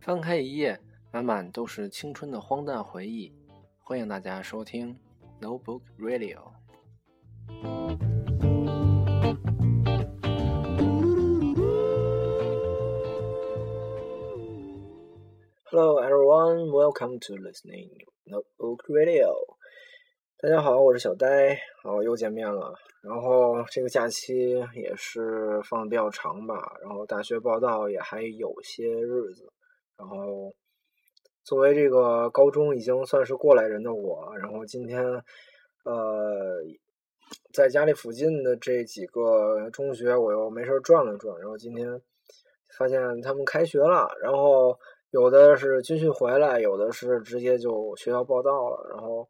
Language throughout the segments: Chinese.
翻开一页，满满都是青春的荒诞回忆。欢迎大家收听 Notebook Radio。Hello everyone, welcome to listening Notebook Radio。大家好，我是小呆，好又见面了。然后这个假期也是放的比较长吧，然后大学报道也还有些日子。然后作为这个高中已经算是过来人的我，然后今天呃在家里附近的这几个中学我又没事转了转，然后今天发现他们开学了，然后。有的是军训回来，有的是直接就学校报到了。然后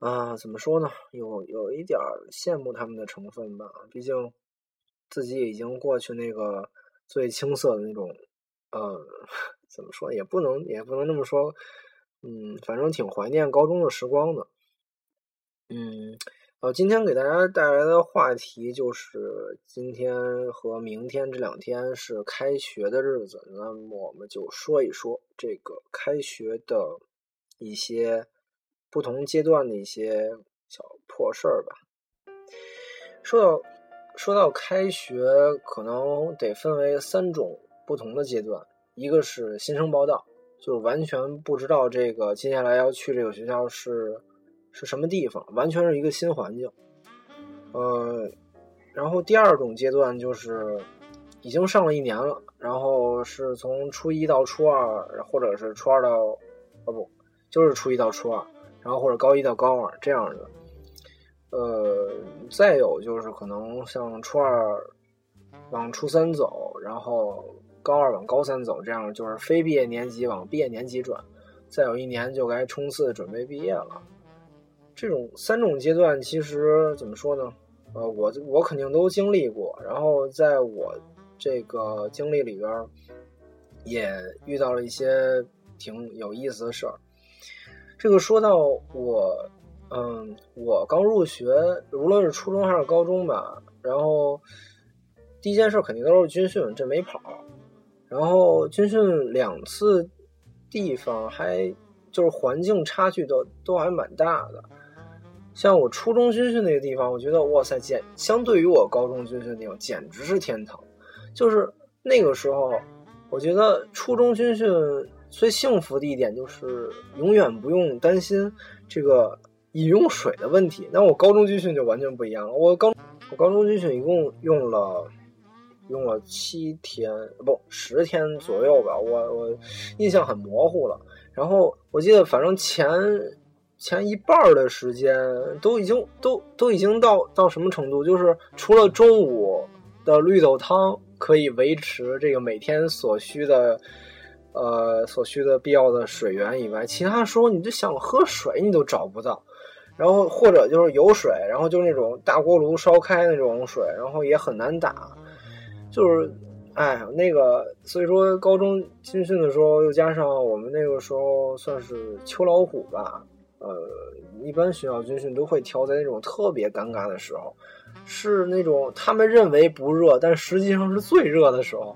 啊，怎么说呢？有有一点羡慕他们的成分吧。毕竟自己已经过去那个最青涩的那种，呃，怎么说也不能也不能这么说。嗯，反正挺怀念高中的时光的。嗯。呃，今天给大家带来的话题就是今天和明天这两天是开学的日子，那么我们就说一说这个开学的一些不同阶段的一些小破事儿吧。说到说到开学，可能得分为三种不同的阶段，一个是新生报道，就是完全不知道这个接下来要去这个学校是。是什么地方？完全是一个新环境，呃，然后第二种阶段就是已经上了一年了，然后是从初一到初二，或者是初二到，哦不，就是初一到初二，然后或者高一到高二这样的，呃，再有就是可能像初二往初三走，然后高二往高三走，这样就是非毕业年级往毕业年级转，再有一年就该冲刺准备毕业了。这种三种阶段，其实怎么说呢？呃，我我肯定都经历过。然后在我这个经历里边，也遇到了一些挺有意思的事儿。这个说到我，嗯，我刚入学，无论是初中还是高中吧，然后第一件事肯定都是军训，这没跑。然后军训两次地方还就是环境差距都都还蛮大的。像我初中军训那个地方，我觉得哇塞，简相对于我高中军训的地方，简直是天堂。就是那个时候，我觉得初中军训最幸福的一点就是永远不用担心这个饮用水的问题。那我高中军训就完全不一样了。我高我高中军训一共用了用了七天不十天左右吧，我我印象很模糊了。然后我记得反正前。前一半的时间都已经都都已经到到什么程度？就是除了中午的绿豆汤可以维持这个每天所需的呃所需的必要的水源以外，其他时候你就想喝水你都找不到。然后或者就是有水，然后就是那种大锅炉烧开那种水，然后也很难打。就是哎，那个所以说高中军训的时候，又加上我们那个时候算是秋老虎吧。呃，一般学校军训都会挑在那种特别尴尬的时候，是那种他们认为不热，但实际上是最热的时候。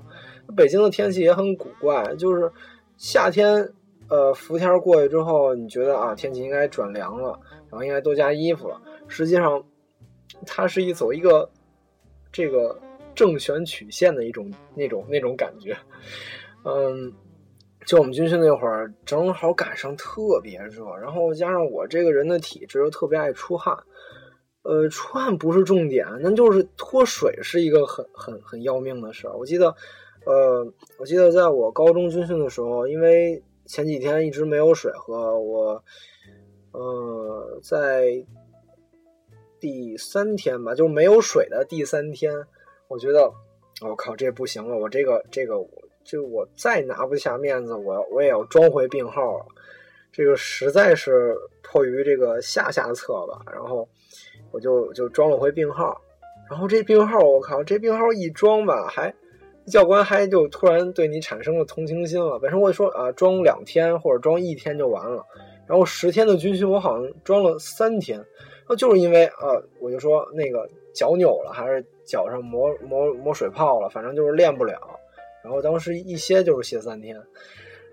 北京的天气也很古怪，就是夏天，呃，伏天过去之后，你觉得啊，天气应该转凉了，然后应该多加衣服了。实际上，它是一走一个这个正弦曲线的一种那种那种感觉，嗯。就我们军训那会儿，正好赶上特别热，然后加上我这个人的体质又特别爱出汗，呃，出汗不是重点，那就是脱水是一个很很很要命的事儿。我记得，呃，我记得在我高中军训的时候，因为前几天一直没有水喝，我，呃，在第三天吧，就没有水的第三天，我觉得，我靠，这不行了，我这个这个我。就我再拿不下面子，我我也要装回病号了。这个实在是迫于这个下下策吧，然后我就就装了回病号。然后这病号，我靠，这病号一装吧，还教官还就突然对你产生了同情心了。本身我说啊，装两天或者装一天就完了。然后十天的军训，我好像装了三天，那就是因为呃，我就说那个脚扭了，还是脚上磨磨磨水泡了，反正就是练不了。然后当时一歇就是歇三天，然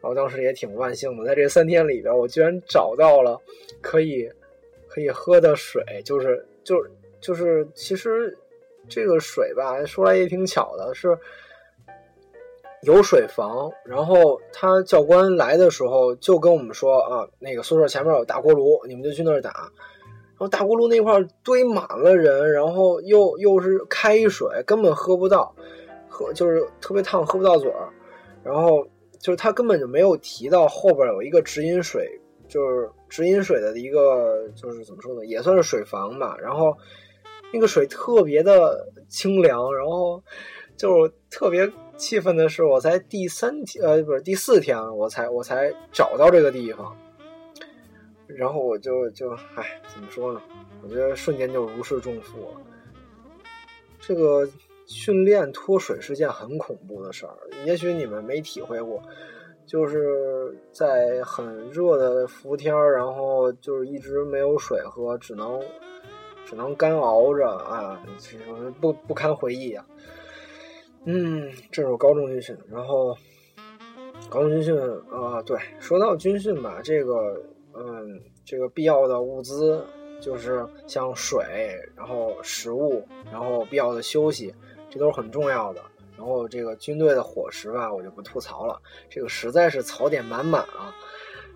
后当时也挺万幸的，在这三天里边，我居然找到了可以可以喝的水，就是就是就是其实这个水吧，说来也挺巧的，是有水房。然后他教官来的时候就跟我们说啊，那个宿舍前面有大锅炉，你们就去那儿打。然后大锅炉那块堆满了人，然后又又是开水，根本喝不到。喝就是特别烫，喝不到嘴儿，然后就是他根本就没有提到后边有一个直饮水，就是直饮水的一个就是怎么说呢，也算是水房吧。然后那个水特别的清凉，然后就特别气愤的是，我才第三天呃不是第四天，我才我才找到这个地方，然后我就就唉怎么说呢？我觉得瞬间就如释重负了，这个。训练脱水是件很恐怖的事儿，也许你们没体会过，就是在很热的伏天，然后就是一直没有水喝，只能只能干熬着啊，不不堪回忆啊。嗯，这是我高中军训，然后高中军训啊，对，说到军训吧，这个嗯，这个必要的物资就是像水，然后食物，然后必要的休息。这都是很重要的。然后这个军队的伙食吧，我就不吐槽了。这个实在是槽点满满啊，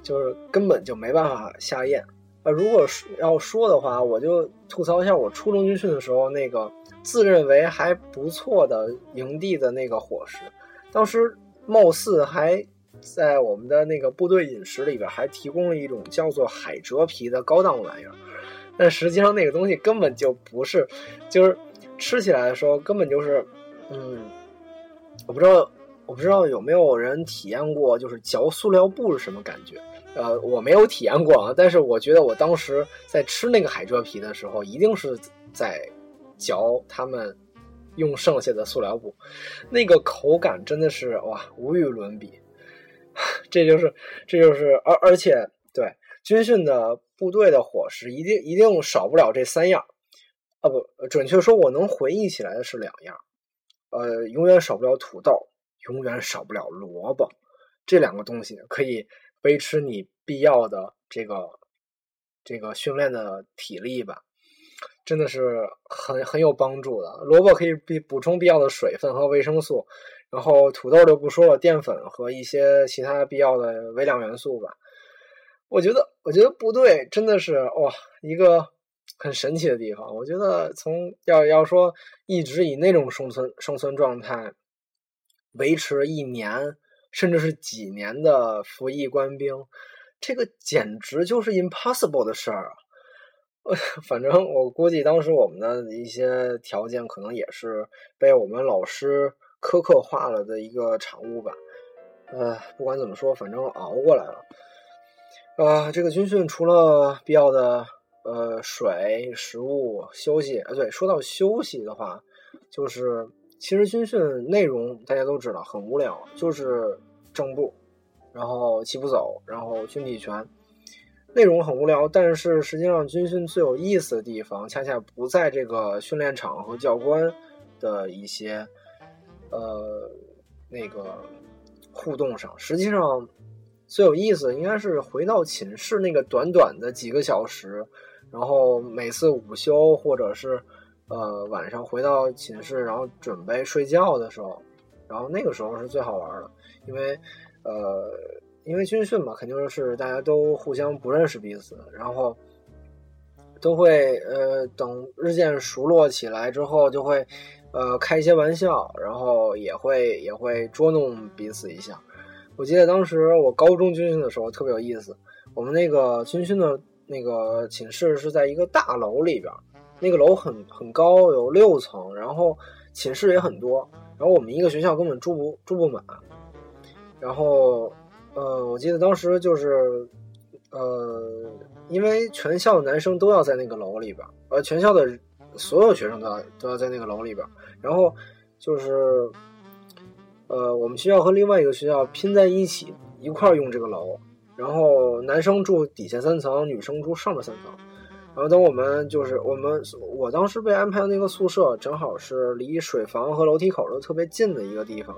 就是根本就没办法下咽。呃，如果要说的话，我就吐槽一下我初中军训的时候那个自认为还不错的营地的那个伙食。当时貌似还在我们的那个部队饮食里边还提供了一种叫做海蜇皮的高档玩意儿，但实际上那个东西根本就不是，就是。吃起来的时候根本就是，嗯，我不知道，我不知道有没有人体验过，就是嚼塑料布是什么感觉？呃，我没有体验过啊，但是我觉得我当时在吃那个海蜇皮的时候，一定是在嚼他们用剩下的塑料布，那个口感真的是哇，无与伦比。这就是，这就是，而而且对军训的部队的伙食，一定一定少不了这三样。啊不，准确说，我能回忆起来的是两样，呃，永远少不了土豆，永远少不了萝卜，这两个东西可以维持你必要的这个这个训练的体力吧，真的是很很有帮助的。萝卜可以补补充必要的水分和维生素，然后土豆就不说了，淀粉和一些其他必要的微量元素吧。我觉得，我觉得部队真的是哇，一个。很神奇的地方，我觉得从要要说一直以那种生存生存状态维持一年甚至是几年的服役官兵，这个简直就是 impossible 的事儿啊！反正我估计当时我们的一些条件可能也是被我们老师苛刻化了的一个产物吧。呃，不管怎么说，反正熬过来了。啊，这个军训除了必要的。呃，水、食物、休息，呃，对，说到休息的话，就是其实军训内容大家都知道很无聊，就是正步，然后齐步走，然后军体拳，内容很无聊。但是实际上军训最有意思的地方，恰恰不在这个训练场和教官的一些呃那个互动上，实际上最有意思应该是回到寝室那个短短的几个小时。然后每次午休或者是，呃晚上回到寝室，然后准备睡觉的时候，然后那个时候是最好玩的，因为，呃，因为军训嘛，肯定是大家都互相不认识彼此，然后都会呃等日渐熟络起来之后，就会呃开一些玩笑，然后也会也会捉弄彼此一下。我记得当时我高中军训的时候特别有意思，我们那个军训的。那个寝室是在一个大楼里边，那个楼很很高，有六层，然后寝室也很多，然后我们一个学校根本住不住不满，然后呃，我记得当时就是呃，因为全校的男生都要在那个楼里边，呃，全校的所有学生都要都要在那个楼里边，然后就是呃，我们学校和另外一个学校拼在一起，一块用这个楼。然后男生住底下三层，女生住上面三层。然后等我们就是我们我当时被安排的那个宿舍，正好是离水房和楼梯口都特别近的一个地方。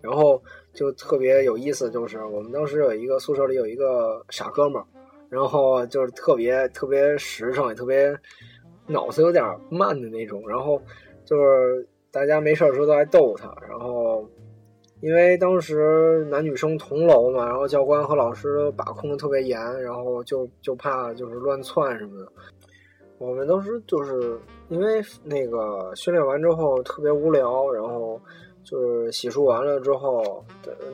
然后就特别有意思，就是我们当时有一个宿舍里有一个傻哥们儿，然后就是特别特别实诚，也特别脑子有点慢的那种。然后就是大家没事的时候都爱逗他。然后因为当时男女生同楼嘛，然后教官和老师把控的特别严，然后就就怕就是乱窜什么的。我们当时就是因为那个训练完之后特别无聊，然后。就是洗漱完了之后，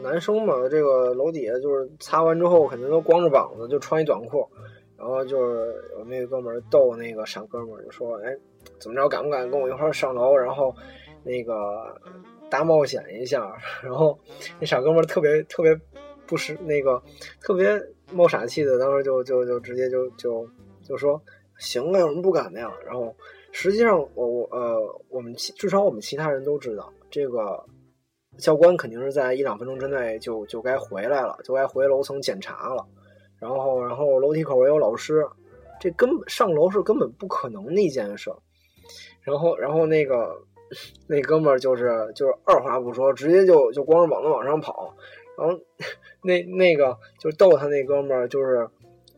男生嘛，这个楼底下就是擦完之后肯定都光着膀子，就穿一短裤。然后就是我那个哥们儿逗那个傻哥们儿，就说：“哎，怎么着，敢不敢跟我一块儿上楼？然后那个大冒险一下？”然后那傻哥们儿特别特别不识那个特别冒傻气的，当时就就就直接就就就说：“行啊，有什么不敢的呀？”然后实际上我我呃我们至少我们其他人都知道。这个教官肯定是在一两分钟之内就就该回来了，就该回楼层检查了。然后，然后楼梯口也有老师，这根本上楼是根本不可能的一件事。然后，然后那个那哥们儿就是就是二话不说，直接就就光着膀子往上跑。然后那那个就逗他那哥们儿就是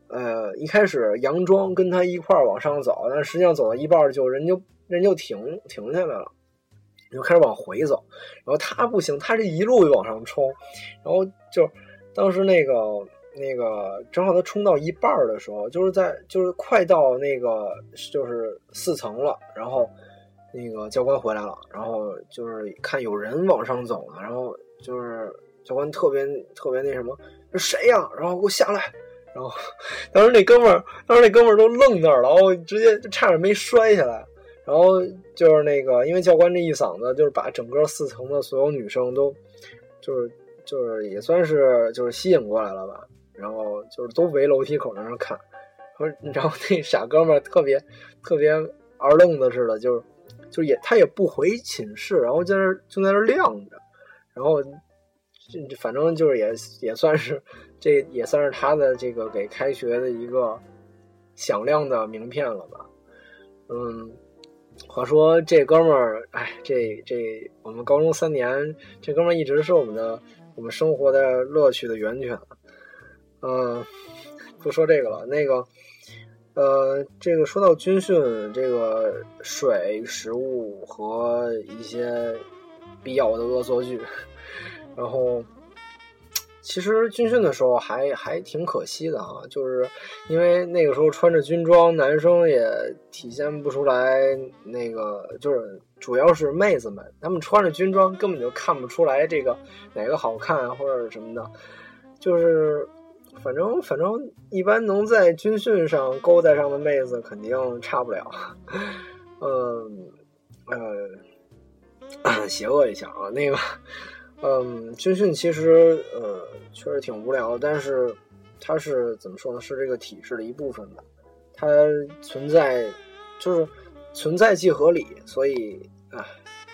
呃一开始佯装跟他一块儿往上走，但实际上走到一半就人就人就停停下来了。就开始往回走，然后他不行，他这一路往上冲，然后就当时那个那个正好他冲到一半的时候，就是在就是快到那个就是四层了，然后那个教官回来了，然后就是看有人往上走呢，然后就是教官特别特别那什么，这谁呀？然后给我下来，然后 当时那哥们儿当时那哥们儿都愣那儿了，然后直接就差点没摔下来。然后就是那个，因为教官这一嗓子，就是把整个四层的所有女生都，就是就是也算是就是吸引过来了吧。然后就是都围楼梯口那儿看，然后那傻哥们儿特别特别二愣子似的，就是就也他也不回寝室，然后在那就在那晾着。然后反正就是也也算是这也算是他的这个给开学的一个响亮的名片了吧。嗯。话说这哥们儿，哎，这这我们高中三年，这哥们儿一直是我们的我们生活的乐趣的源泉。嗯，不说这个了，那个，呃，这个说到军训，这个水、食物和一些必要的恶作剧，然后。其实军训的时候还还挺可惜的啊，就是因为那个时候穿着军装，男生也体现不出来那个，就是主要是妹子们，她们穿着军装根本就看不出来这个哪个好看或者什么的，就是反正反正一般能在军训上勾搭上的妹子肯定差不了，嗯呃，邪恶一下啊，那个。嗯，军训其实呃确实挺无聊，但是它是怎么说呢？是这个体制的一部分吧。它存在就是存在即合理，所以啊，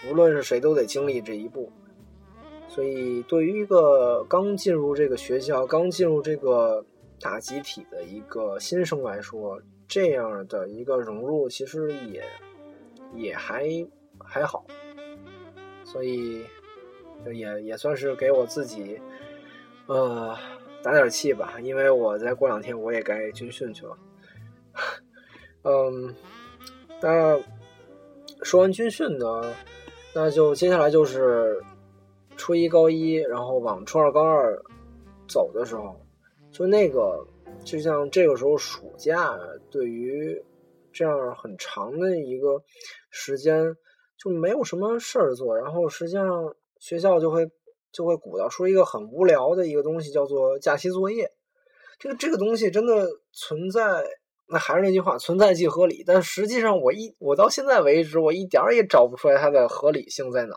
无论是谁都得经历这一步。所以对于一个刚进入这个学校、刚进入这个大集体的一个新生来说，这样的一个融入其实也也还还好。所以。就也也算是给我自己，呃，打点气吧，因为我再过两天我也该军训去了。嗯，那说完军训呢，那就接下来就是初一、高一，然后往初二、高二走的时候，就那个，就像这个时候暑假，对于这样很长的一个时间，就没有什么事儿做，然后实际上。学校就会就会鼓捣出一个很无聊的一个东西，叫做假期作业。这个这个东西真的存在，那还是那句话，存在即合理。但实际上，我一我到现在为止，我一点儿也找不出来它的合理性在哪。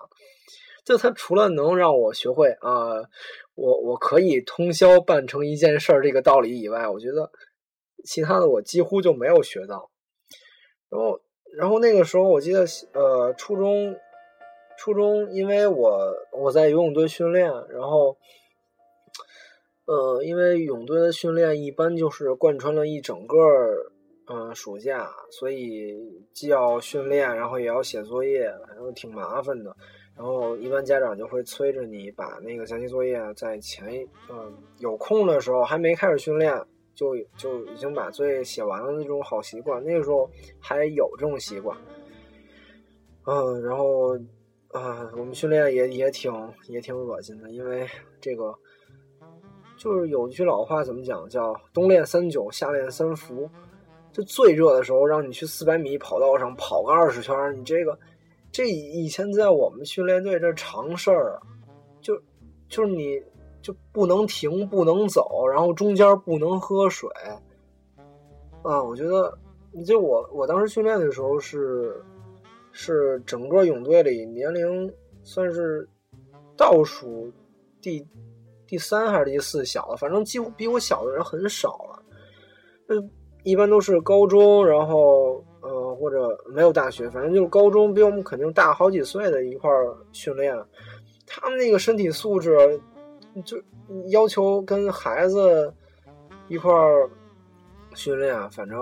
就它除了能让我学会啊，我我可以通宵办成一件事儿这个道理以外，我觉得其他的我几乎就没有学到。然后然后那个时候，我记得呃初中。初中，因为我我在游泳队训练，然后，呃，因为泳队的训练一般就是贯穿了一整个嗯，暑假，所以既要训练，然后也要写作业，然后挺麻烦的。然后一般家长就会催着你把那个假期作业在前一嗯有空的时候还没开始训练，就就已经把作业写完了那种好习惯。那个时候还有这种习惯。嗯，然后啊，我们训练也也挺也挺恶心的，因为这个。就是有一句老话怎么讲，叫冬练三九，夏练三伏。就最热的时候，让你去四百米跑道上跑个二十圈，你这个，这以前在我们训练队这常事儿，就就是你就不能停，不能走，然后中间不能喝水。啊，我觉得，就我我当时训练的时候是是整个泳队里年龄算是倒数第。第三还是第四小的，反正几乎比我小的人很少了。呃，一般都是高中，然后呃或者没有大学，反正就是高中比我们肯定大好几岁的一块训练。他们那个身体素质就要求跟孩子一块训练，反正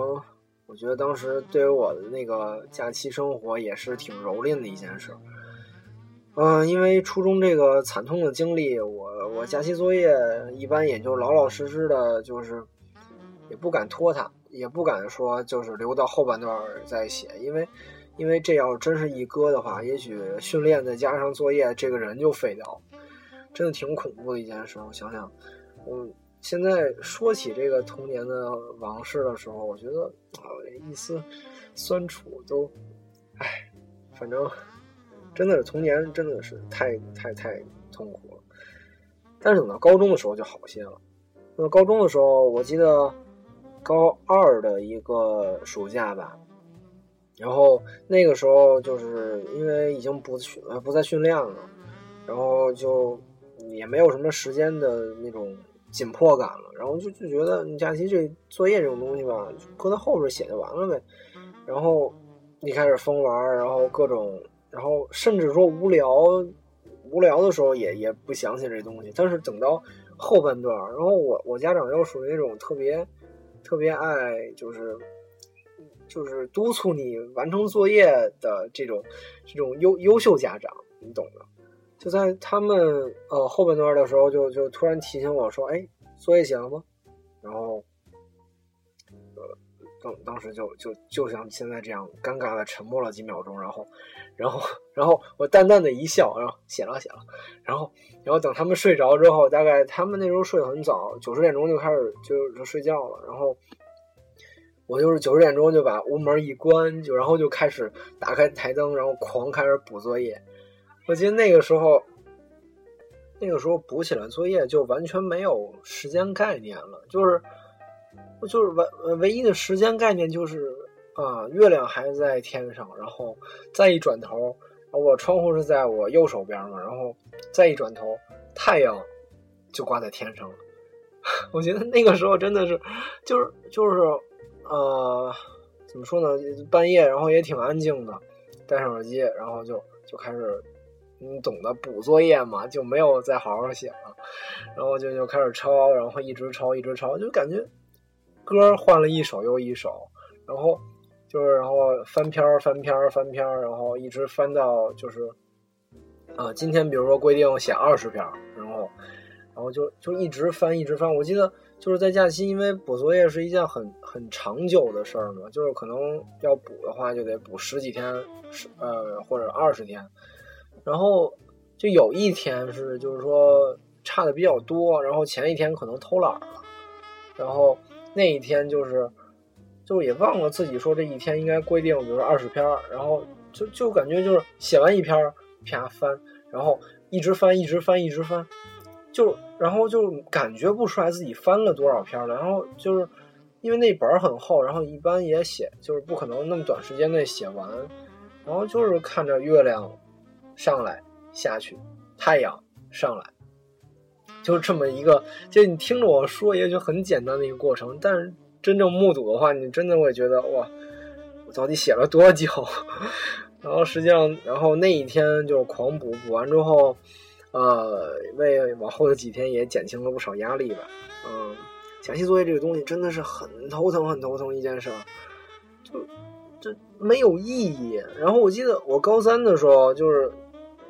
我觉得当时对于我的那个假期生活也是挺蹂躏的一件事。嗯，因为初中这个惨痛的经历，我我假期作业一般也就老老实实的，就是也不敢拖沓，也不敢说就是留到后半段再写，因为因为这要真是一搁的话，也许训练再加上作业，这个人就废掉了，真的挺恐怖的一件事。我想想，我现在说起这个童年的往事的时候，我觉得啊，一丝酸楚都，唉，反正。真的是童年，真的是太太太痛苦了。但是等到高中的时候就好些了。那高中的时候，我记得高二的一个暑假吧，然后那个时候就是因为已经不训不再训练了，然后就也没有什么时间的那种紧迫感了，然后就就觉得你假期这作业这种东西吧，搁在后边写就完了呗。然后一开始疯玩，然后各种。然后甚至说无聊，无聊的时候也也不想起这东西。但是等到后半段，然后我我家长又属于那种特别特别爱就是就是督促你完成作业的这种这种优优秀家长，你懂的。就在他们呃后半段的时候，就就突然提醒我说：“哎，作业写了吗？”然后呃当当时就就就像现在这样尴尬的沉默了几秒钟，然后。然后，然后我淡淡的一笑，然后写了写了，然后，然后等他们睡着之后，大概他们那时候睡得很早，九十点钟就开始就就睡觉了。然后我就是九十点钟就把屋门一关，就然后就开始打开台灯，然后狂开始补作业。我记得那个时候，那个时候补起来作业就完全没有时间概念了，就是就是唯唯一的时间概念就是。啊，月亮还在天上，然后再一转头，我窗户是在我右手边嘛，然后再一转头，太阳就挂在天上了。我觉得那个时候真的是，就是就是，呃，怎么说呢？半夜，然后也挺安静的，戴上耳机，然后就就开始，你懂得补作业嘛，就没有再好好写了，然后就就开始抄，然后一直抄一直抄，就感觉歌换了一首又一首，然后。就是，然后翻篇儿、翻篇儿、翻篇儿，然后一直翻到就是，啊，今天比如说规定写二十篇，然后，然后就就一直翻，一直翻。我记得就是在假期，因为补作业是一件很很长久的事儿嘛，就是可能要补的话，就得补十几天，十呃或者二十天。然后就有一天是就是说差的比较多，然后前一天可能偷懒了，然后那一天就是。就也忘了自己说这一天应该规定，比如说二十篇然后就就感觉就是写完一篇啪翻，然后一直翻，一直翻，一直翻，就然后就感觉不出来自己翻了多少篇了。然后就是因为那本很厚，然后一般也写，就是不可能那么短时间内写完。然后就是看着月亮上来下去，太阳上来，就这么一个，就你听着我说，也就很简单的一个过程，但是。真正目睹的话，你真的会觉得哇，我到底写了多久？然后实际上，然后那一天就是狂补，补完之后，呃，为往后的几天也减轻了不少压力吧。嗯，假期作业这个东西真的是很头疼，很头疼一件事儿。这没有意义。然后我记得我高三的时候，就是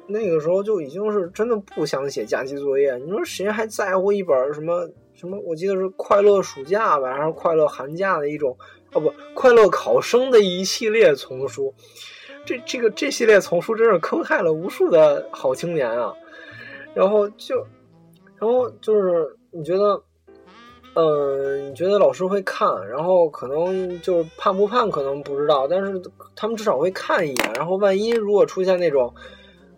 那个时候就已经是真的不想写假期作业。你说谁还在乎一本什么什么？我记得是快乐暑假吧，还是快乐寒假的一种？哦不，快乐考生的一系列丛书。这这个这系列丛书真是坑害了无数的好青年啊！然后就，然后就是你觉得。嗯，你觉得老师会看，然后可能就是判不判可能不知道，但是他们至少会看一眼。然后万一如果出现那种，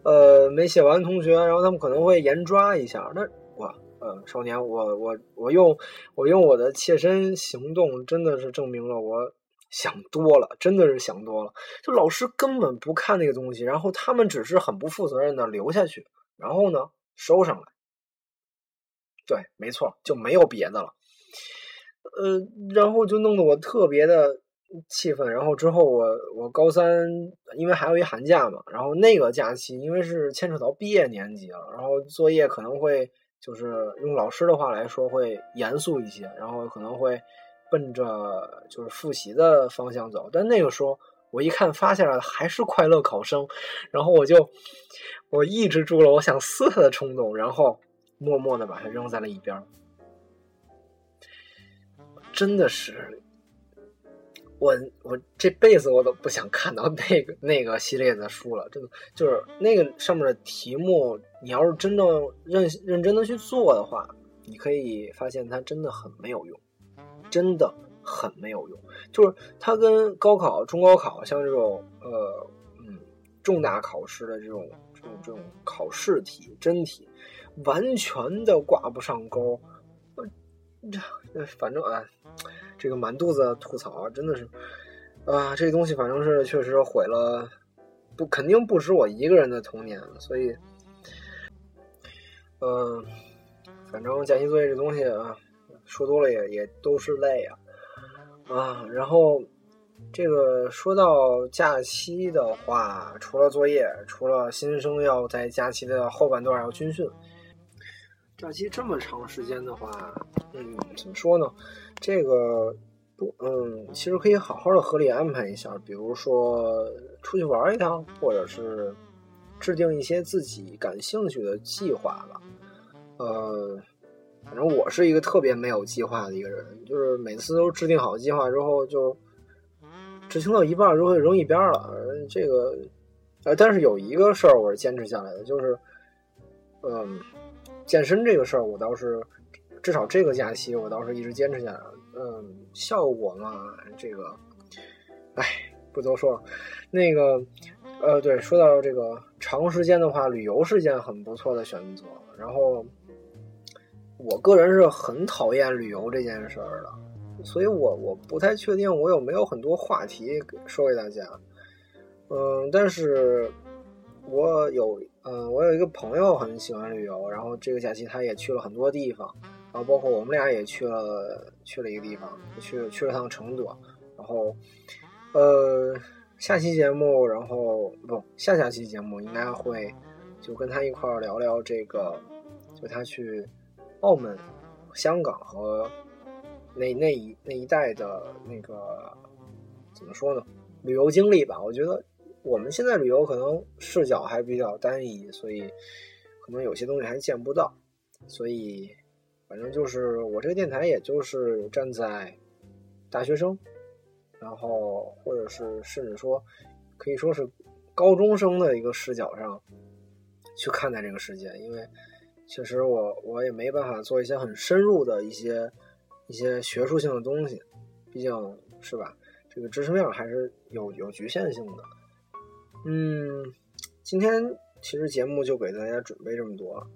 呃，没写完同学，然后他们可能会严抓一下。那我，呃，少年，我我我用我用我的切身行动，真的是证明了我想多了，真的是想多了。就老师根本不看那个东西，然后他们只是很不负责任的留下去，然后呢收上来。对，没错，就没有别的了。呃，然后就弄得我特别的气愤。然后之后我我高三，因为还有一寒假嘛，然后那个假期因为是牵扯到毕业年级了，然后作业可能会就是用老师的话来说会严肃一些，然后可能会奔着就是复习的方向走。但那个时候我一看发下来的还是快乐考生，然后我就我抑制住了我想撕他的冲动，然后默默的把它扔在了一边。真的是，我我这辈子我都不想看到那个那个系列的书了。真的就是那个上面的题目，你要是真正认认真的去做的话，你可以发现它真的很没有用，真的很没有用。就是它跟高考、中高考像这种呃嗯重大考试的这种这种这种考试题真题，完全的挂不上钩。这反正啊，这个满肚子吐槽啊，真的是啊，这东西反正是确实毁了，不肯定不止我一个人的童年，所以，嗯，反正假期作业这东西啊，说多了也也都是泪啊啊。然后这个说到假期的话，除了作业，除了新生要在假期的后半段要军训。假期这么长时间的话，嗯，怎么说呢？这个，嗯，其实可以好好的合理安排一下，比如说出去玩一趟，或者是制定一些自己感兴趣的计划吧。呃，反正我是一个特别没有计划的一个人，就是每次都制定好计划之后，就执行到一半就会扔一边了。这个，呃，但是有一个事儿我是坚持下来的，就是，嗯。健身这个事儿，我倒是至少这个假期我倒是一直坚持下来。嗯，效果嘛，这个，哎，不多说了。那个，呃，对，说到这个长时间的话，旅游是件很不错的选择。然后，我个人是很讨厌旅游这件事儿的，所以我我不太确定我有没有很多话题说给大家。嗯，但是我有。嗯，我有一个朋友很喜欢旅游，然后这个假期他也去了很多地方，然后包括我们俩也去了去了一个地方，去去了趟成都，然后呃下期节目，然后不下下期节目应该会就跟他一块聊聊这个，就他去澳门、香港和那那一那一带的那个怎么说呢，旅游经历吧，我觉得。我们现在旅游可能视角还比较单一，所以可能有些东西还见不到。所以，反正就是我这个电台，也就是站在大学生，然后或者是甚至说可以说是高中生的一个视角上去看待这个世界。因为确实我我也没办法做一些很深入的一些一些学术性的东西，毕竟是吧，这个知识面还是有有局限性的。嗯，今天其实节目就给大家准备这么多，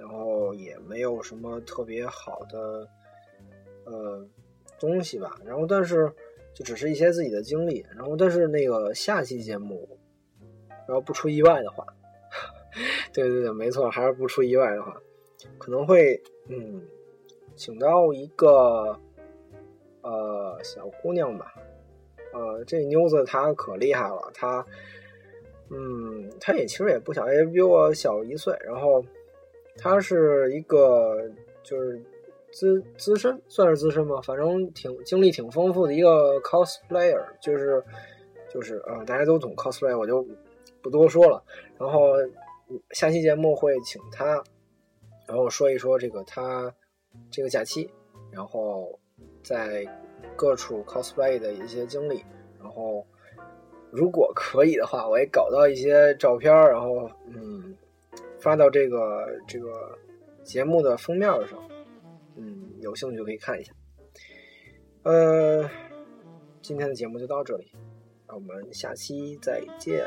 然后也没有什么特别好的呃东西吧。然后但是就只是一些自己的经历。然后但是那个下期节目，然后不出意外的话，对对对，没错，还是不出意外的话，可能会嗯请到一个呃小姑娘吧。呃，这妞子她可厉害了，她。嗯，她也其实也不小，也比我小一岁。然后，他是一个就是资资深，算是资深吧，反正挺经历挺丰富的一个 cosplayer，就是就是呃大家都懂 cosplay，我就不多说了。然后下期节目会请他，然后说一说这个他这个假期，然后在各处 cosplay 的一些经历。然后如果可以的话，我也搞到一些照片，然后嗯发到这个这个节目的封面上。嗯，有兴趣就可以看一下。呃，今天的节目就到这里，那我们下期再见。